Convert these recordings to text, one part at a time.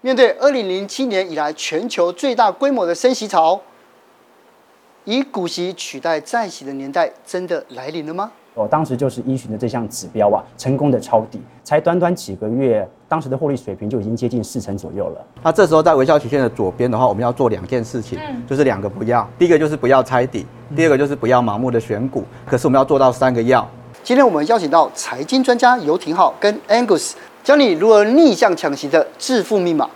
面对二零零七年以来全球最大规模的升息潮，以股息取代债息的年代真的来临了吗？我当时就是依循的这项指标啊，成功的抄底，才短短几个月，当时的获利水平就已经接近四成左右了。那这时候在微笑曲线的左边的话，我们要做两件事情，嗯、就是两个不要，第一个就是不要猜底，第二个就是不要盲目的选股。可是我们要做到三个要。今天我们邀请到财经专家游廷浩跟 Angus，教你如何逆向抢行的致富密码。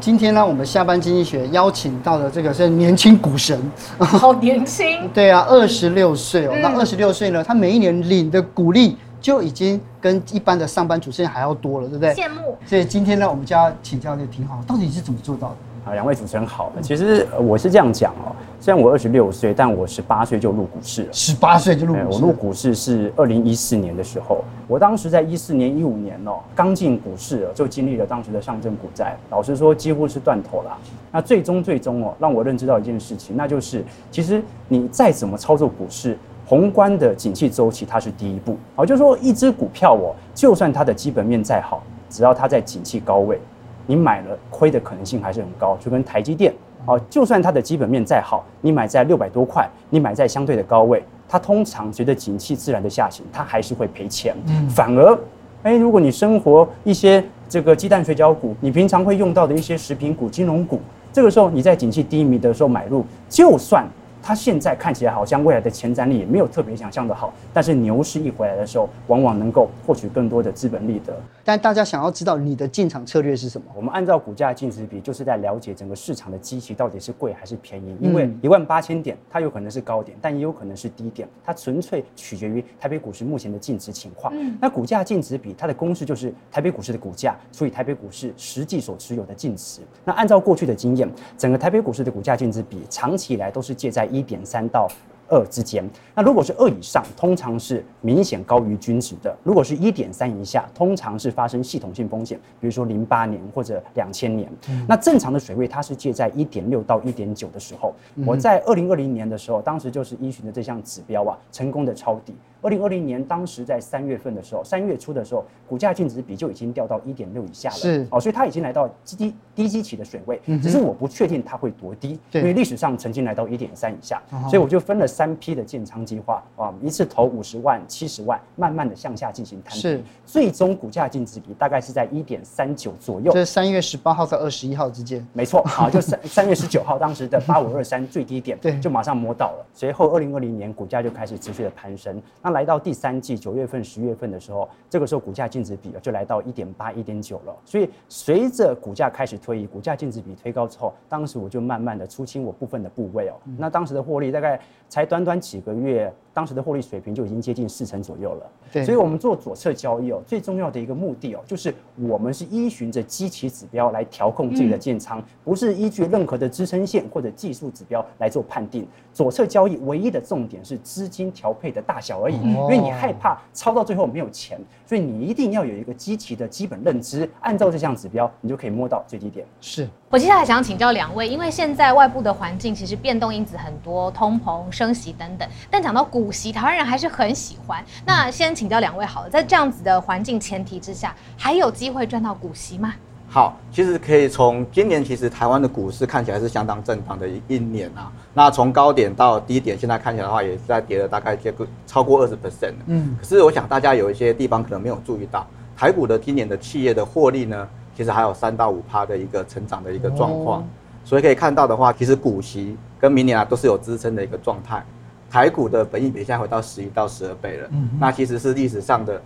今天呢，我们下班经济学邀请到的这个是年轻股神，好年轻。对啊，二十六岁哦。嗯、那二十六岁呢，他每一年领的股利就已经跟一般的上班族现在还要多了，对不对？羡慕。所以今天呢，我们就要请教这个庭皓，到底是怎么做到的？啊，两位主持人好。其实我是这样讲哦，虽然我二十六岁，但我十八岁就入股市了。十八岁就入股市？我入股市是二零一四年的时候。我当时在一四年、一五年哦，刚进股市就经历了当时的上证股灾，老实说几乎是断头了。那最终最终哦，让我认知到一件事情，那就是其实你再怎么操作股市，宏观的景气周期它是第一步。好，就是说一只股票哦，就算它的基本面再好，只要它在景气高位。你买了亏的可能性还是很高，就跟台积电哦，就算它的基本面再好，你买在六百多块，你买在相对的高位，它通常随着景气自然的下行，它还是会赔钱。嗯，反而，哎，如果你生活一些这个鸡蛋水饺股，你平常会用到的一些食品股、金融股，这个时候你在景气低迷的时候买入，就算。它现在看起来好像未来的前瞻力也没有特别想象的好，但是牛市一回来的时候，往往能够获取更多的资本利得。但大家想要知道你的进场策略是什么？我们按照股价净值比，就是在了解整个市场的基期到底是贵还是便宜。因为一万八千点，它有可能是高点，但也有可能是低点，它纯粹取决于台北股市目前的净值情况。嗯，那股价净值比它的公式就是台北股市的股价除以台北股市实际所持有的净值。那按照过去的经验，整个台北股市的股价净值比长期以来都是介在一点三到二之间，那如果是二以上，通常是明显高于均值的；如果是一点三以下，通常是发生系统性风险，比如说零八年或者两千年。嗯、那正常的水位，它是介在一点六到一点九的时候。嗯、我在二零二零年的时候，当时就是依循的这项指标啊，成功的抄底。二零二零年，当时在三月份的时候，三月初的时候，股价净值比就已经掉到一点六以下了。是哦，所以它已经来到低低基期的水位，嗯只是我不确定它会多低，因为历史上曾经来到一点三以下，所以我就分了三批的建仓计划啊，一次投五十万、七十万，慢慢的向下进行摊平。是，最终股价净值比大概是在一点三九左右。这是三月十八号到二十一号之间。没错，好，就三三月十九号当时的八五二三最低点，对，就马上摸到了。随后二零二零年股价就开始持续的攀升，那来到第三季。九月份、十月份的时候，这个时候股价净值比就来到一点八、一点九了。所以随着股价开始推移，股价净值比推高之后，当时我就慢慢的出清我部分的部位哦。那当时的获利大概才短短几个月。当时的获利水平就已经接近四成左右了，对，所以我们做左侧交易哦，最重要的一个目的哦，就是我们是依循着基期指标来调控自己的建仓，嗯、不是依据任何的支撑线或者技术指标来做判定。左侧交易唯一的重点是资金调配的大小而已，因为你害怕抄到最后没有钱，所以你一定要有一个积极的基本认知，按照这项指标，你就可以摸到最低点。是。我接下来想请教两位，因为现在外部的环境其实变动因子很多，通膨、升息等等。但讲到股息，台湾人还是很喜欢。那先请教两位好了，在这样子的环境前提之下，还有机会赚到股息吗？好，其实可以从今年，其实台湾的股市看起来是相当正常的一一年啊。那从高点到低点，现在看起来的话，也是在跌了大概接个超过二十 percent。嗯，可是我想大家有一些地方可能没有注意到，台股的今年的企业的获利呢？其实还有三到五趴的一个成长的一个状况，所以可以看到的话，其实股息跟明年啊都是有支撑的一个状态。台股的本益比现在回到十一到十二倍了，嗯那其实是历史上的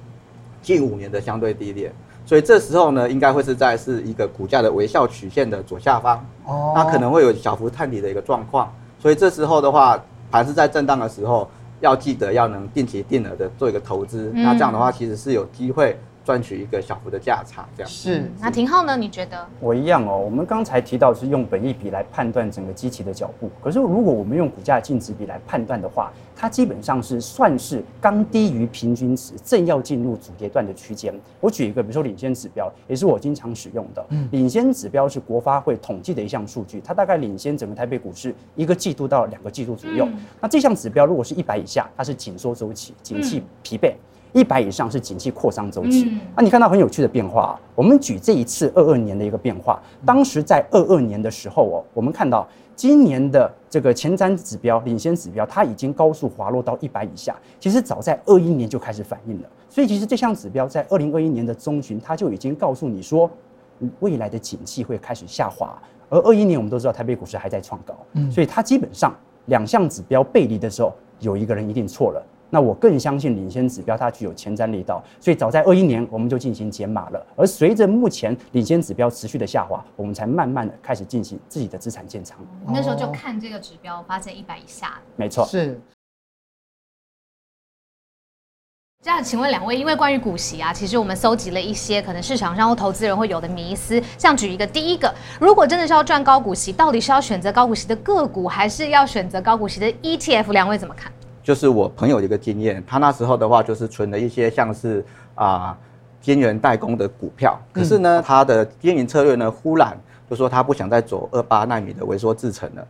近五年的相对低点，所以这时候呢，应该会是在是一个股价的微笑曲线的左下方，那可能会有小幅探底的一个状况，所以这时候的话，盘是在震荡的时候，要记得要能定期定额的做一个投资，那这样的话其实是有机会。赚取一个小幅的价差，这样是。那廷浩呢？你觉得？我一样哦。我们刚才提到是用本益比来判断整个机器的脚步，可是如果我们用股价净值比来判断的话，它基本上是算是刚低于平均值，正要进入主跌段的区间。我举一个，比如说领先指标，也是我经常使用的。嗯，领先指标是国发会统计的一项数据，它大概领先整个台北股市一个季度到两个季度左右。那这项指标如果是一百以下，它是紧缩周期，景气疲惫。一百以上是景气扩张周期。嗯啊、你看到很有趣的变化。啊我们举这一次二二年的一个变化，当时在二二年的时候哦，我们看到今年的这个前瞻指标、领先指标，它已经高速滑落到一百以下。其实早在二一年就开始反应了。所以其实这项指标在二零二一年的中旬，它就已经告诉你说，未来的景气会开始下滑。而二一年我们都知道台北股市还在创高，所以它基本上两项指标背离的时候，有一个人一定错了。那我更相信领先指标它具有前瞻力道，所以早在二一年我们就进行减码了。而随着目前领先指标持续的下滑，我们才慢慢的开始进行自己的资产建仓。你那时候就看这个指标，发现一百以下。没错，是。这样，请问两位，因为关于股息啊，其实我们搜集了一些可能市场上或投资人会有的迷思。像举一个，第一个，如果真的是要赚高股息，到底是要选择高股息的个股，还是要选择高股息的 ETF？两位怎么看？就是我朋友的一个经验，他那时候的话就是存了一些像是啊晶圆代工的股票，可是呢，他的经营策略呢，忽然就说他不想再走二八纳米的萎缩制程了。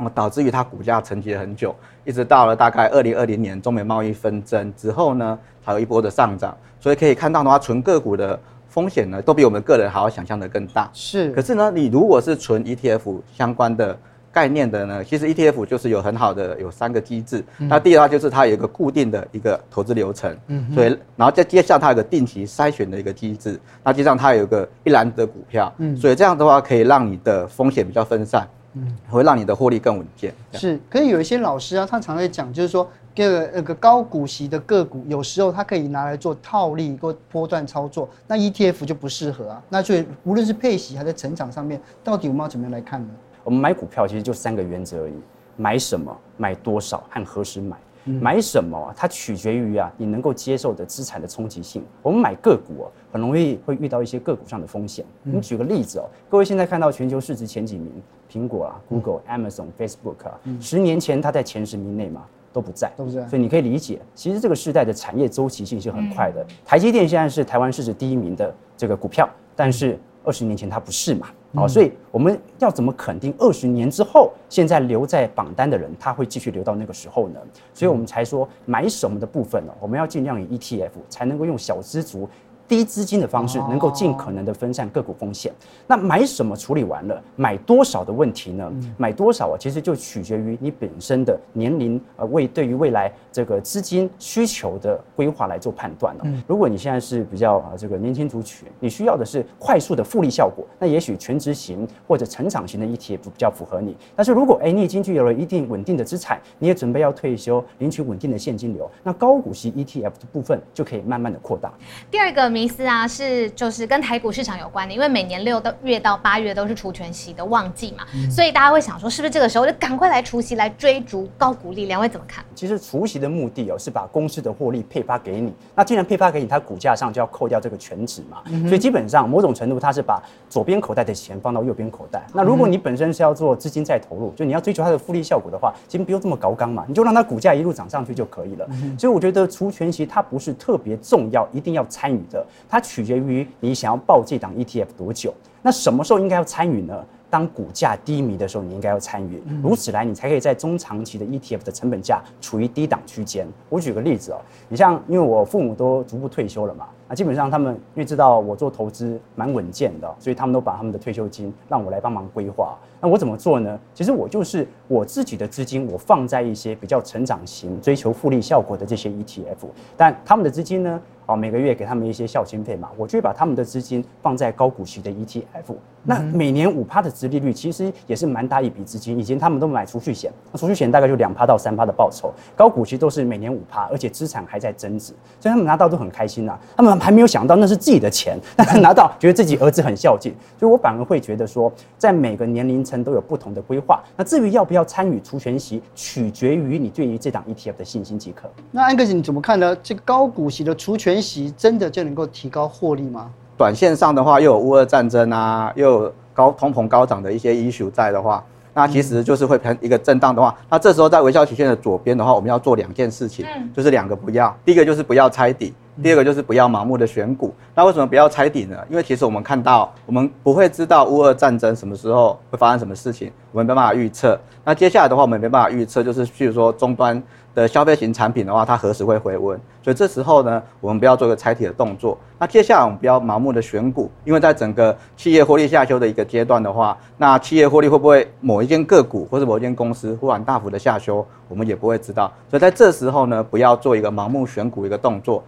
那导致于它股价沉寂了很久，一直到了大概二零二零年中美贸易纷争之后呢，才有一波的上涨。所以可以看到的话，存个股的风险呢，都比我们个人还要想象的更大。是。可是呢，你如果是存 ETF 相关的概念的呢，其实 ETF 就是有很好的有三个机制。那第二个就是它有一个固定的一个投资流程。嗯。所以，然后再接下它有个定期筛选的一个机制。那接上它有一个一篮子的股票。嗯。所以这样的话，可以让你的风险比较分散。嗯，会让你的获利更稳健。是，可是有一些老师啊，他常在讲，就是说，这个那个高股息的个股，有时候它可以拿来做套利或波段操作，那 ETF 就不适合啊。那所以无论是配息还是成长上面，到底我们要怎么样来看呢？我们买股票其实就三个原则而已：买什么、买多少和何时买。买什么啊？它取决于啊，你能够接受的资产的冲击性。我们买个股哦，很容易会遇到一些个股上的风险。我们举个例子哦，各位现在看到全球市值前几名，苹果啊、Google、Amazon、Facebook 啊，十年前它在前十名内嘛，都不在，都不在。所以你可以理解，其实这个时代的产业周期性是很快的。台积电现在是台湾市值第一名的这个股票，但是二十年前它不是嘛。好，所以我们要怎么肯定二十年之后，现在留在榜单的人，他会继续留到那个时候呢？所以我们才说买什么的部分呢，我们要尽量以 ETF，才能够用小资族。低资金的方式，能够尽可能的分散个股风险。那买什么处理完了，买多少的问题呢？买多少啊，其实就取决于你本身的年龄，呃，为对于未来这个资金需求的规划来做判断了。如果你现在是比较啊这个年轻族群，你需要的是快速的复利效果，那也许全职型或者成长型的 ETF 比较符合你。但是如果哎你已经具有了一定稳定的资产，你也准备要退休，领取稳定的现金流，那高股息 ETF 的部分就可以慢慢的扩大。第二个。迷思啊，是就是跟台股市场有关的，因为每年六到月到八月都是除权息的旺季嘛，嗯、所以大家会想说，是不是这个时候就赶快来除息，来追逐高股利？两位怎么看？其实除息的目的哦，是把公司的获利配发给你。那既然配发给你，它股价上就要扣掉这个权值嘛，嗯、所以基本上某种程度它是把左边口袋的钱放到右边口袋。那如果你本身是要做资金再投入，就你要追求它的复利效果的话，其实不用这么高刚嘛，你就让它股价一路涨上去就可以了。嗯、所以我觉得除权息它不是特别重要，一定要参与的。它取决于你想要报这档 ETF 多久，那什么时候应该要参与呢？当股价低迷的时候，你应该要参与，如此来你才可以在中长期的 ETF 的成本价处于低档区间。我举个例子哦，你像因为我父母都逐步退休了嘛，那基本上他们因为知道我做投资蛮稳健的，所以他们都把他们的退休金让我来帮忙规划。那我怎么做呢？其实我就是我自己的资金，我放在一些比较成长型、追求复利效果的这些 ETF，但他们的资金呢？哦，每个月给他们一些孝心费嘛，我就会把他们的资金放在高股息的 ETF，那每年五趴的殖利率其实也是蛮大一笔资金。以前他们都买储蓄险，那储蓄险大概就两趴到三趴的报酬，高股息都是每年五趴，而且资产还在增值，所以他们拿到都很开心呐、啊。他们还没有想到那是自己的钱，但是拿到觉得自己儿子很孝敬，所以我反而会觉得说，在每个年龄层都有不同的规划。那至于要不要参与除权息，取决于你对于这档 ETF 的信心即可。那安格斯你怎么看呢？这个高股息的除权息真的就能够提高获利吗？短线上的话，又有乌俄战争啊，又有高通膨高涨的一些 issue 在的话，那其实就是会偏一个震荡的话，那这时候在微笑曲线的左边的话，我们要做两件事情，就是两个不要，第一个就是不要猜底。第二个就是不要盲目的选股。那为什么不要猜底呢？因为其实我们看到，我们不会知道乌俄战争什么时候会发生什么事情，我们没办法预测。那接下来的话，我们没办法预测，就是譬如说终端的消费型产品的话，它何时会回温？所以这时候呢，我们不要做一个猜底的动作。那接下来我们不要盲目的选股，因为在整个企业获利下修的一个阶段的话，那企业获利会不会某一间个股或者某一间公司忽然大幅的下修，我们也不会知道。所以在这时候呢，不要做一个盲目选股一个动作。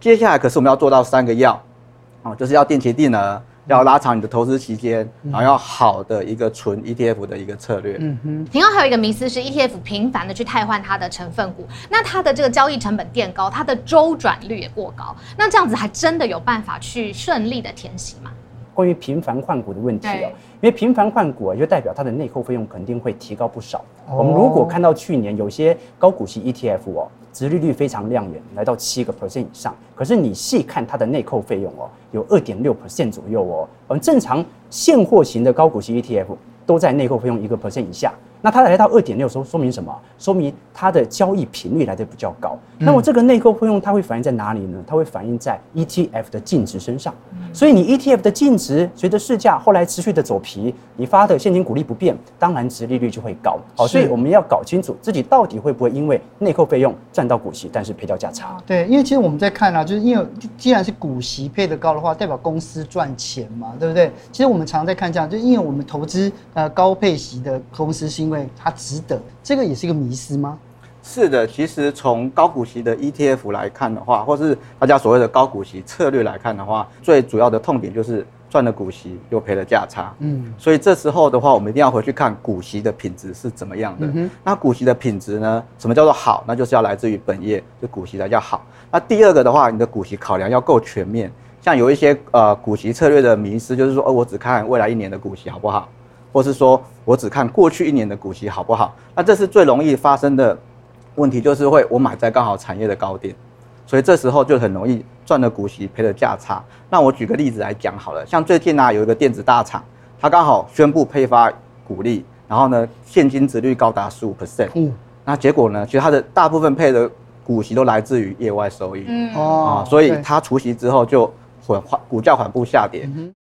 好，接下来可是我们要做到三个要，哦，就是要定期定额。要拉长你的投资期间，然后要好的一个纯 ETF 的一个策略。嗯哼。庭皓还有一个迷思是 ETF 频繁的去汰换它的成分股，那它的这个交易成本垫高，它的周转率也过高，那这样子还真的有办法去顺利的填息吗？关于频繁换股的问题哦，因为频繁换股啊，就代表它的内扣费用肯定会提高不少。我们如果看到去年有些高股息 ETF 哦。殖利率非常亮眼，来到七个 percent 以上。可是你细看它的内扣费用哦，有二点六 percent 左右哦。而正常现货型的高股息 ETF 都在内扣费用一个 percent 以下。那它来到二点六，说说明什么？说明它的交易频率来的比较高。那么这个内扣费用它会反映在哪里呢？它会反映在 ETF 的净值身上。所以你 ETF 的净值随着市价后来持续的走皮，你发的现金股利不变，当然值利率就会高。好，所以我们要搞清楚自己到底会不会因为内扣费用赚到股息，但是赔掉价差。对，因为其实我们在看啊，就是因为既然是股息配得高的话，代表公司赚钱嘛，对不对？其实我们常常在看这样，就因为我们投资呃高配息的公司是因为它值得，这个也是一个迷思吗？是的，其实从高股息的 ETF 来看的话，或是大家所谓的高股息策略来看的话，最主要的痛点就是赚了股息又赔了价差。嗯，所以这时候的话，我们一定要回去看股息的品质是怎么样的。嗯，那股息的品质呢？什么叫做好？那就是要来自于本业，就股息才叫好。那第二个的话，你的股息考量要够全面。像有一些呃股息策略的迷思，就是说，哦，我只看未来一年的股息好不好？或是说我只看过去一年的股息好不好？那这是最容易发生的问题，就是会我买在刚好产业的高点，所以这时候就很容易赚了股息赔了价差。那我举个例子来讲好了，像最近呢、啊、有一个电子大厂，它刚好宣布配发股利，然后呢现金值率高达十五 percent，嗯，那结果呢，其实它的大部分配的股息都来自于业外收益，嗯哦，所以它除息之后就缓缓股价缓步下跌。嗯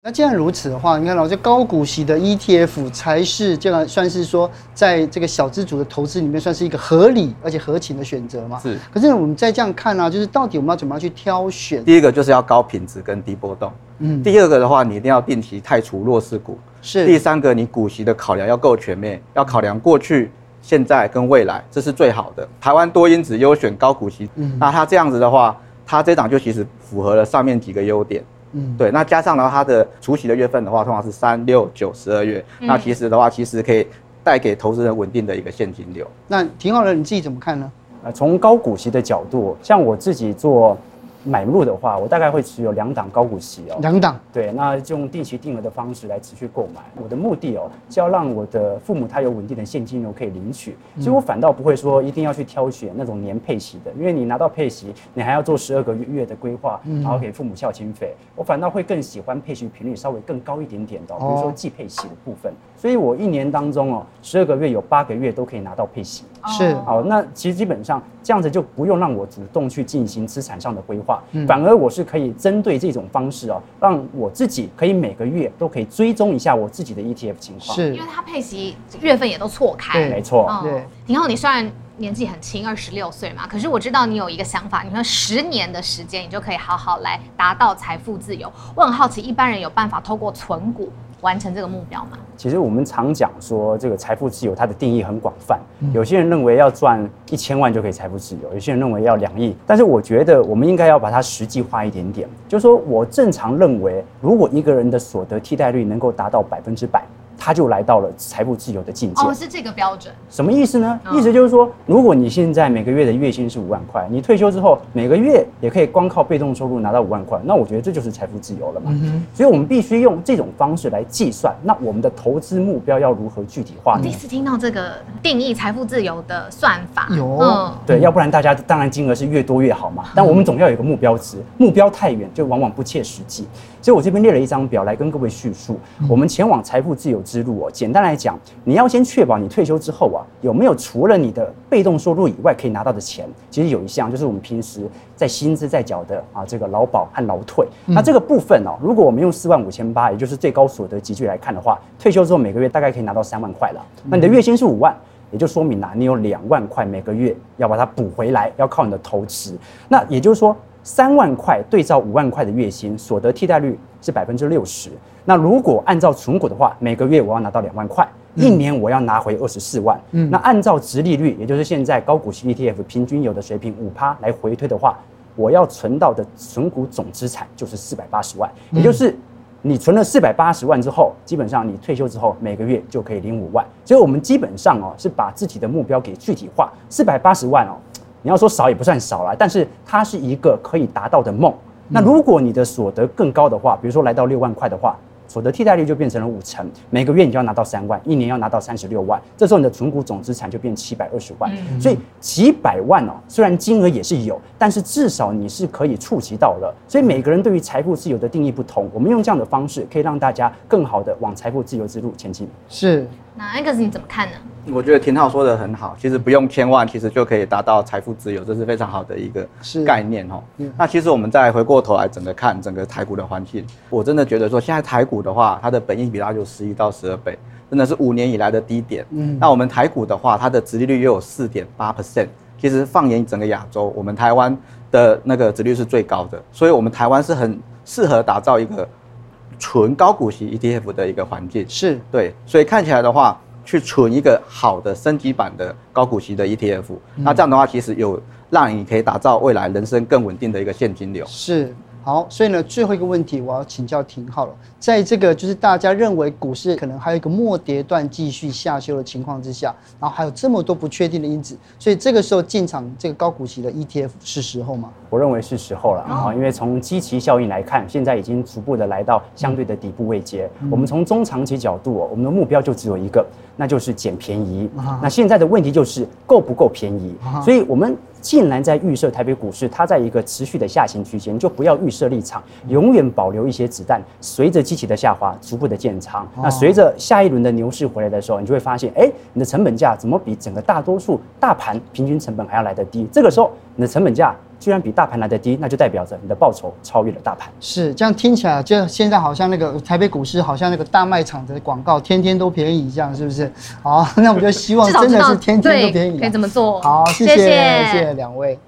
那既然如此的话，你看老师高股息的 ETF 才是这个算是说，在这个小资主的投资里面，算是一个合理而且合情的选择嘛？是。可是我们再这样看呢、啊，就是到底我们要怎么样去挑选？第一个就是要高品质跟低波动。嗯。第二个的话，你一定要定期汰除弱势股。是。第三个，你股息的考量要够全面，要考量过去、现在跟未来，这是最好的。台湾多因子优选高股息，嗯，那它这样子的话，它这档就其实符合了上面几个优点。嗯，对，那加上的话，它的除息的月份的话，通常是三六九十二月，嗯、那其实的话，其实可以带给投资人稳定的一个现金流。那挺好的，你自己怎么看呢？呃，从高股息的角度，像我自己做。买入的话，我大概会持有两档高股息哦。两档，对，那就用定期定额的方式来持续购买。我的目的哦，是要让我的父母他有稳定的现金流可以领取，所以我反倒不会说一定要去挑选那种年配息的，因为你拿到配息，你还要做十二个月的规划，然后给父母孝亲费。我反倒会更喜欢配息频率稍微更高一点点的，比如说季配息的部分。所以我一年当中哦，十二个月有八个月都可以拿到配息。是，好，那其实基本上这样子就不用让我主动去进行资产上的规划，反而我是可以针对这种方式哦，让我自己可以每个月都可以追踪一下我自己的 ETF 情况。是，因为它配息月份也都错开。对，没错。对，然后，你虽然年纪很轻，二十六岁嘛，可是我知道你有一个想法，你说十年的时间，你就可以好好来达到财富自由。我很好奇，一般人有办法透过存股完成这个目标吗？其实我们常讲说，这个财富自由它的定义很广泛。有些人认为要赚一千万就可以财富自由，有些人认为要两亿。但是我觉得我们应该要把它实际化一点点。就是说我正常认为，如果一个人的所得替代率能够达到百分之百。他就来到了财富自由的境界。哦，是这个标准。什么意思呢？意思就是说，如果你现在每个月的月薪是五万块，你退休之后每个月也可以光靠被动收入拿到五万块，那我觉得这就是财富自由了嘛。所以，我们必须用这种方式来计算。那我们的投资目标要如何具体化呢？第一次听到这个定义财富自由的算法。有。嗯，对，要不然大家当然金额是越多越好嘛。但我们总要有一个目标值，目标太远就往往不切实际。所以我这边列了一张表来跟各位叙述，我们前往财富自由之之路哦，简单来讲，你要先确保你退休之后啊，有没有除了你的被动收入以外可以拿到的钱。其实有一项就是我们平时在薪资在缴的啊，这个劳保和劳退。那这个部分哦，如果我们用四万五千八，也就是最高所得集聚来看的话，退休之后每个月大概可以拿到三万块了。那你的月薪是五万，也就说明啊，你有两万块每个月要把它补回来，要靠你的投资。那也就是说。三万块对照五万块的月薪，所得替代率是百分之六十。那如果按照存股的话，每个月我要拿到两万块，一年我要拿回二十四万。嗯，那按照值利率，也就是现在高股息 ETF 平均有的水平五趴来回推的话，我要存到的存股总资产就是四百八十万。也就是你存了四百八十万之后，基本上你退休之后每个月就可以领五万。所以我们基本上哦是把自己的目标给具体化，四百八十万哦。你要说少也不算少了，但是它是一个可以达到的梦。那如果你的所得更高的话，比如说来到六万块的话，所得替代率就变成了五成，每个月你就要拿到三万，一年要拿到三十六万，这时候你的存股总资产就变七百二十万。所以几百万哦，虽然金额也是有，但是至少你是可以触及到了。所以每个人对于财富自由的定义不同，我们用这样的方式可以让大家更好的往财富自由之路前进。是。那 Angus 你怎么看呢？我觉得廷浩说的很好，其实不用千万，其实就可以达到财富自由，这是非常好的一个概念哦。那其实我们再回过头来整个看整个台股的环境，我真的觉得说现在台股的话，它的本益比大概就十一到十二倍，真的是五年以来的低点。嗯，那我们台股的话，它的殖利率又有四点八 percent，其实放眼整个亚洲，我们台湾的那个殖利率是最高的，所以我们台湾是很适合打造一个。纯高股息 ETF 的一个环境是对，所以看起来的话，去存一个好的升级版的高股息的 ETF，那这样的话，其实有让你可以打造未来人生更稳定的一个现金流。是。好，所以呢，最后一个问题我要请教廷浩了。在这个就是大家认为股市可能还有一个末跌段继续下修的情况之下，然后还有这么多不确定的因子，所以这个时候进场这个高股息的 ETF 是时候吗？我认为是时候了啊，因为从基期效应来看，现在已经逐步的来到相对的底部位阶。嗯、我们从中长期角度，我们的目标就只有一个，那就是捡便宜。啊、那现在的问题就是够不够便宜？啊、所以我们。既然在预设台北股市，它在一个持续的下行区间，就不要预设立场，永远保留一些子弹，随着机器的下滑，逐步的建仓。那随着下一轮的牛市回来的时候，你就会发现，哎，你的成本价怎么比整个大多数大盘平均成本还要来得低？这个时候，你的成本价。居然比大盘来的低，那就代表着你的报酬超越了大盘。是这样听起来，就现在好像那个台北股市，好像那个大卖场的广告，天天都便宜，这样是不是？好，那我们就希望真的是天天都便宜。可以这么做。好，谢谢谢谢两位。